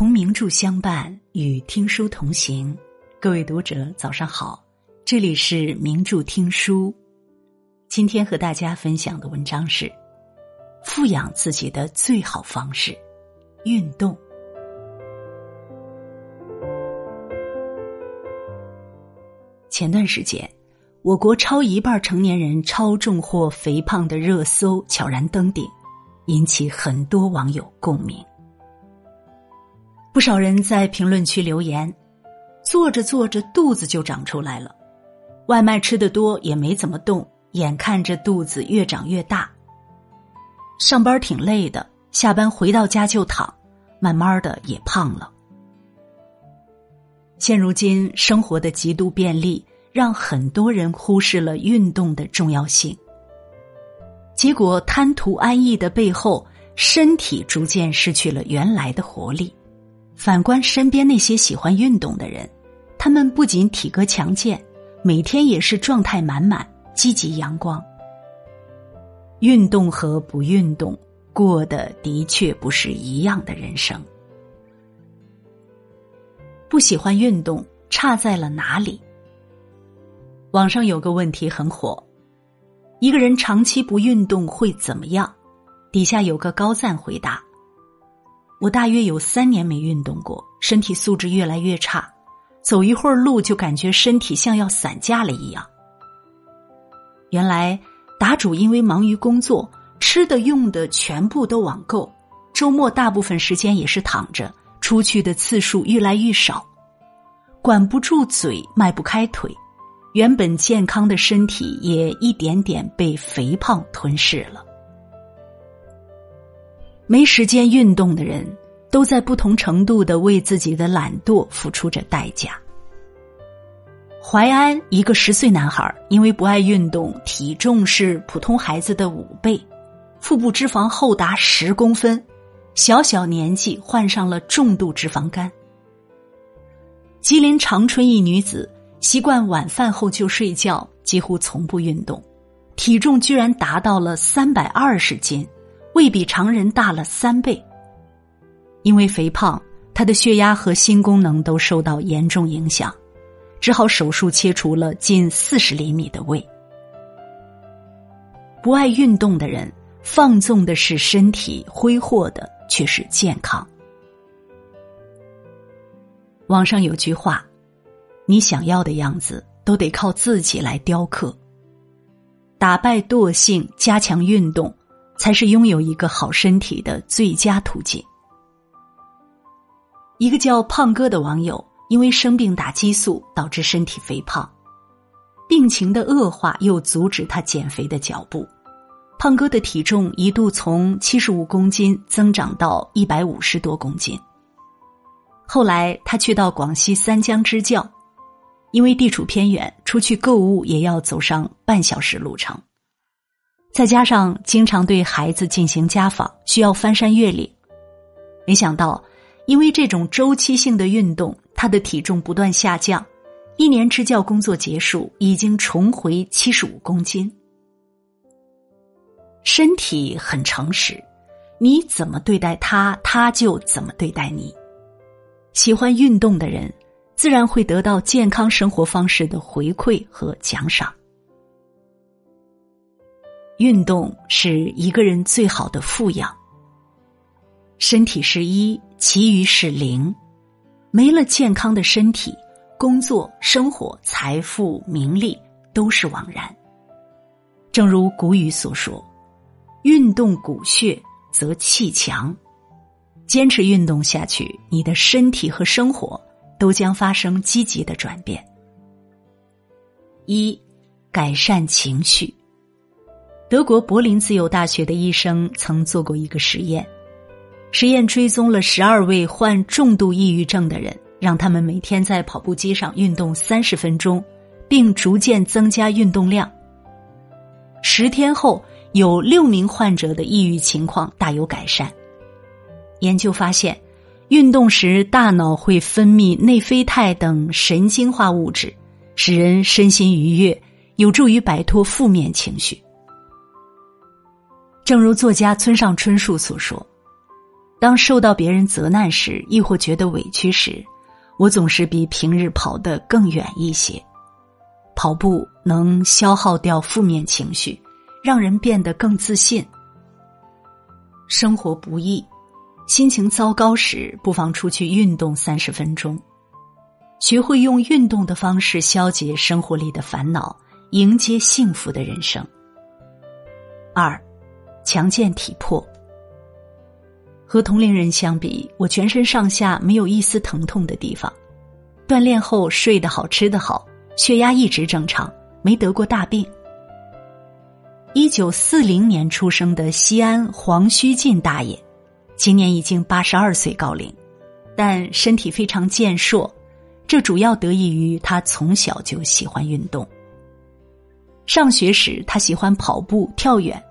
同名著相伴，与听书同行。各位读者，早上好，这里是名著听书。今天和大家分享的文章是：富养自己的最好方式——运动。前段时间，我国超一半成年人超重或肥胖的热搜悄然登顶，引起很多网友共鸣。不少人在评论区留言：“做着做着肚子就长出来了，外卖吃的多也没怎么动，眼看着肚子越长越大。上班挺累的，下班回到家就躺，慢慢的也胖了。”现如今生活的极度便利，让很多人忽视了运动的重要性，结果贪图安逸的背后，身体逐渐失去了原来的活力。反观身边那些喜欢运动的人，他们不仅体格强健，每天也是状态满满、积极阳光。运动和不运动，过的的确不是一样的人生。不喜欢运动，差在了哪里？网上有个问题很火：一个人长期不运动会怎么样？底下有个高赞回答。我大约有三年没运动过，身体素质越来越差，走一会儿路就感觉身体像要散架了一样。原来答主因为忙于工作，吃的用的全部都网购，周末大部分时间也是躺着，出去的次数越来越少，管不住嘴，迈不开腿，原本健康的身体也一点点被肥胖吞噬了。没时间运动的人，都在不同程度的为自己的懒惰付出着代价。淮安一个十岁男孩，因为不爱运动，体重是普通孩子的五倍，腹部脂肪厚达十公分，小小年纪患上了重度脂肪肝。吉林长春一女子，习惯晚饭后就睡觉，几乎从不运动，体重居然达到了三百二十斤。胃比常人大了三倍，因为肥胖，他的血压和心功能都受到严重影响，只好手术切除了近四十厘米的胃。不爱运动的人，放纵的是身体，挥霍的却是健康。网上有句话：“你想要的样子，都得靠自己来雕刻。”打败惰性，加强运动。才是拥有一个好身体的最佳途径。一个叫胖哥的网友，因为生病打激素导致身体肥胖，病情的恶化又阻止他减肥的脚步，胖哥的体重一度从七十五公斤增长到一百五十多公斤。后来他去到广西三江支教，因为地处偏远，出去购物也要走上半小时路程。再加上经常对孩子进行家访，需要翻山越岭，没想到因为这种周期性的运动，他的体重不断下降。一年支教工作结束，已经重回七十五公斤。身体很诚实，你怎么对待他，他就怎么对待你。喜欢运动的人，自然会得到健康生活方式的回馈和奖赏。运动是一个人最好的富养。身体是一，其余是零。没了健康的身体，工作、生活、财富、名利都是枉然。正如古语所说：“运动骨血，则气强。”坚持运动下去，你的身体和生活都将发生积极的转变。一，改善情绪。德国柏林自由大学的医生曾做过一个实验，实验追踪了十二位患重度抑郁症的人，让他们每天在跑步机上运动三十分钟，并逐渐增加运动量。十天后，有六名患者的抑郁情况大有改善。研究发现，运动时大脑会分泌内啡肽等神经化物质，使人身心愉悦，有助于摆脱负面情绪。正如作家村上春树所说：“当受到别人责难时，亦或觉得委屈时，我总是比平日跑得更远一些。跑步能消耗掉负面情绪，让人变得更自信。生活不易，心情糟糕时，不妨出去运动三十分钟，学会用运动的方式消解生活里的烦恼，迎接幸福的人生。二，强健体魄。和同龄人相比，我全身上下没有一丝疼痛的地方，锻炼后睡得好，吃得好。血压一直正常，没得过大病。一九四零年出生的西安黄须进大爷，今年已经八十二岁高龄，但身体非常健硕，这主要得益于他从小就喜欢运动。上学时他喜欢跑步、跳远，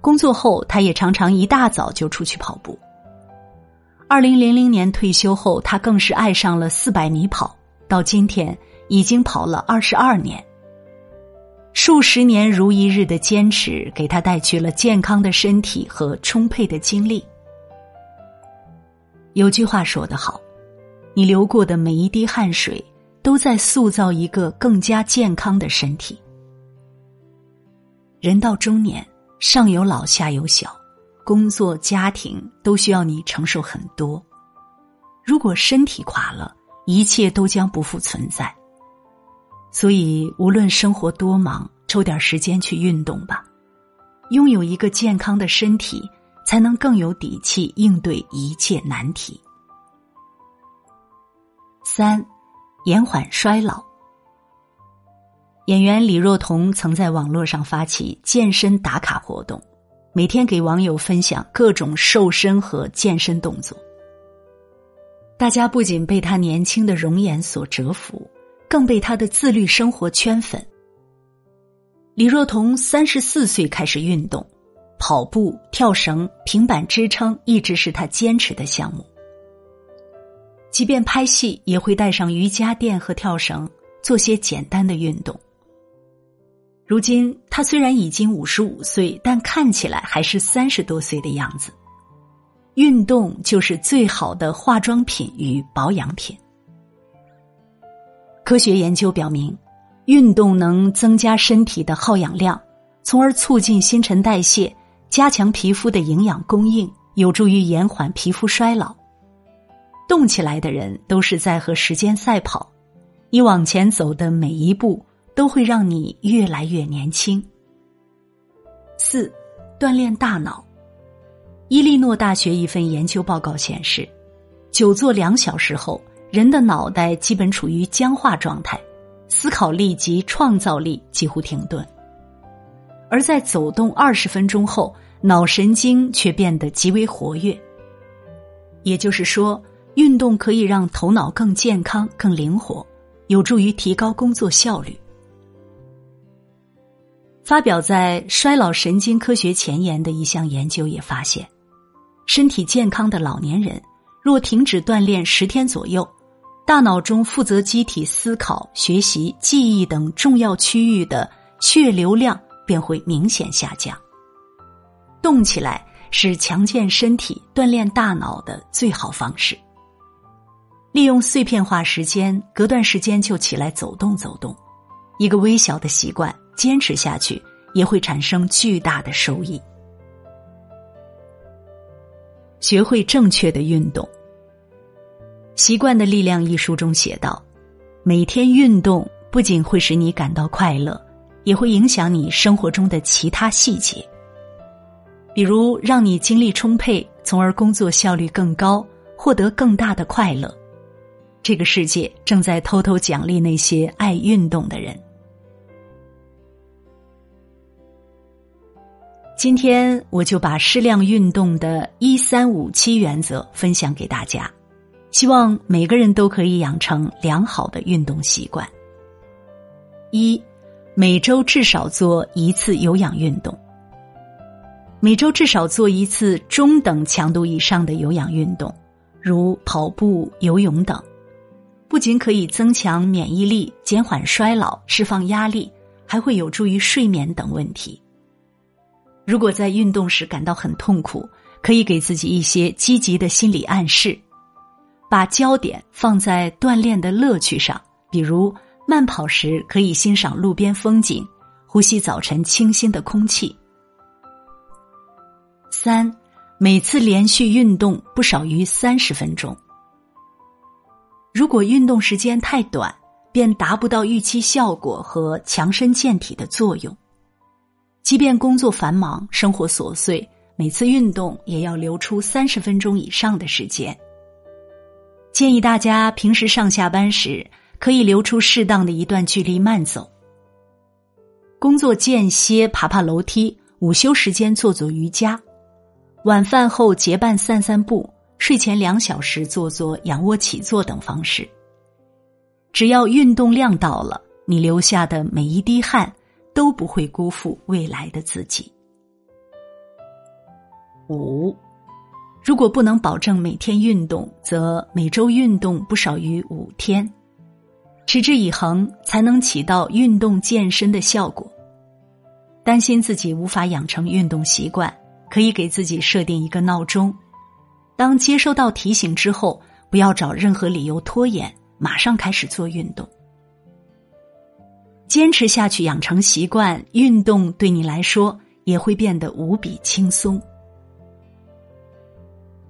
工作后他也常常一大早就出去跑步。二零零零年退休后，他更是爱上了四百米跑，到今天。已经跑了二十二年，数十年如一日的坚持，给他带去了健康的身体和充沛的精力。有句话说得好：“你流过的每一滴汗水，都在塑造一个更加健康的身体。”人到中年，上有老下有小，工作家庭都需要你承受很多。如果身体垮了，一切都将不复存在。所以，无论生活多忙，抽点时间去运动吧。拥有一个健康的身体，才能更有底气应对一切难题。三，延缓衰老。演员李若彤曾在网络上发起健身打卡活动，每天给网友分享各种瘦身和健身动作。大家不仅被她年轻的容颜所折服。更被她的自律生活圈粉。李若彤三十四岁开始运动，跑步、跳绳、平板支撑一直是她坚持的项目。即便拍戏，也会带上瑜伽垫和跳绳，做些简单的运动。如今他虽然已经五十五岁，但看起来还是三十多岁的样子。运动就是最好的化妆品与保养品。科学研究表明，运动能增加身体的耗氧量，从而促进新陈代谢，加强皮肤的营养供应，有助于延缓皮肤衰老。动起来的人都是在和时间赛跑，你往前走的每一步都会让你越来越年轻。四，锻炼大脑。伊利诺大学一份研究报告显示，久坐两小时后。人的脑袋基本处于僵化状态，思考力及创造力几乎停顿。而在走动二十分钟后，脑神经却变得极为活跃。也就是说，运动可以让头脑更健康、更灵活，有助于提高工作效率。发表在《衰老神经科学前沿》的一项研究也发现，身体健康的老年人若停止锻炼十天左右。大脑中负责机体思考、学习、记忆等重要区域的血流量便会明显下降。动起来是强健身体、锻炼大脑的最好方式。利用碎片化时间，隔段时间就起来走动走动，一个微小的习惯，坚持下去也会产生巨大的收益。学会正确的运动。《习惯的力量》一书中写道：“每天运动不仅会使你感到快乐，也会影响你生活中的其他细节，比如让你精力充沛，从而工作效率更高，获得更大的快乐。这个世界正在偷偷奖励那些爱运动的人。”今天我就把适量运动的一三五七原则分享给大家。希望每个人都可以养成良好的运动习惯。一，每周至少做一次有氧运动。每周至少做一次中等强度以上的有氧运动，如跑步、游泳等，不仅可以增强免疫力、减缓衰老、释放压力，还会有助于睡眠等问题。如果在运动时感到很痛苦，可以给自己一些积极的心理暗示，把焦点放在锻炼的乐趣上，比如慢跑时可以欣赏路边风景，呼吸早晨清新的空气。三，每次连续运动不少于三十分钟。如果运动时间太短，便达不到预期效果和强身健体的作用。即便工作繁忙、生活琐碎，每次运动也要留出三十分钟以上的时间。建议大家平时上下班时可以留出适当的一段距离慢走。工作间歇爬爬楼梯，午休时间做做瑜伽。晚饭后结伴散散步，睡前两小时做做仰卧起坐等方式。只要运动量到了，你流下的每一滴汗都不会辜负未来的自己。五，如果不能保证每天运动，则每周运动不少于五天，持之以恒才能起到运动健身的效果。担心自己无法养成运动习惯。可以给自己设定一个闹钟，当接收到提醒之后，不要找任何理由拖延，马上开始做运动。坚持下去，养成习惯，运动对你来说也会变得无比轻松。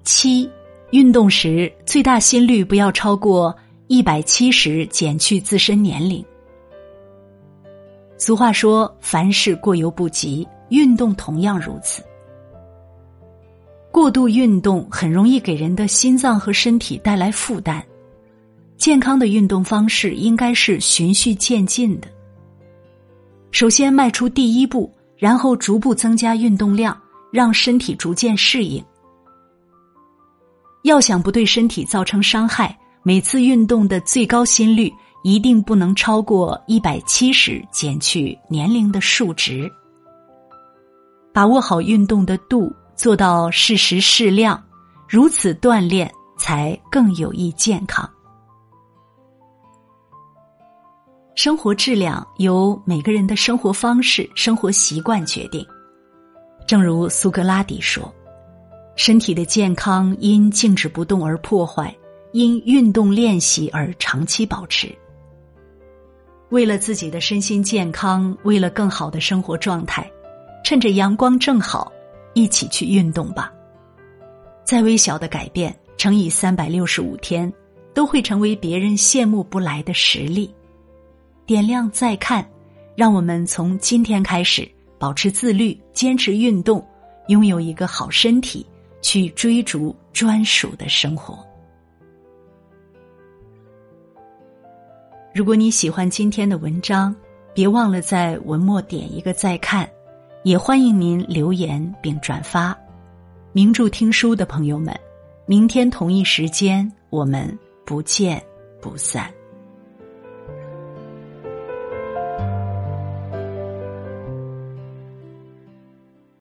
七，运动时最大心率不要超过一百七十减去自身年龄。俗话说：“凡事过犹不及”，运动同样如此。过度运动很容易给人的心脏和身体带来负担。健康的运动方式应该是循序渐进的。首先迈出第一步，然后逐步增加运动量，让身体逐渐适应。要想不对身体造成伤害，每次运动的最高心率一定不能超过一百七十减去年龄的数值。把握好运动的度。做到适时适量，如此锻炼才更有益健康。生活质量由每个人的生活方式、生活习惯决定。正如苏格拉底说：“身体的健康因静止不动而破坏，因运动练习而长期保持。”为了自己的身心健康，为了更好的生活状态，趁着阳光正好。一起去运动吧。再微小的改变乘以三百六十五天，都会成为别人羡慕不来的实力。点亮再看，让我们从今天开始保持自律，坚持运动，拥有一个好身体，去追逐专属的生活。如果你喜欢今天的文章，别忘了在文末点一个再看。也欢迎您留言并转发，名著听书的朋友们，明天同一时间我们不见不散。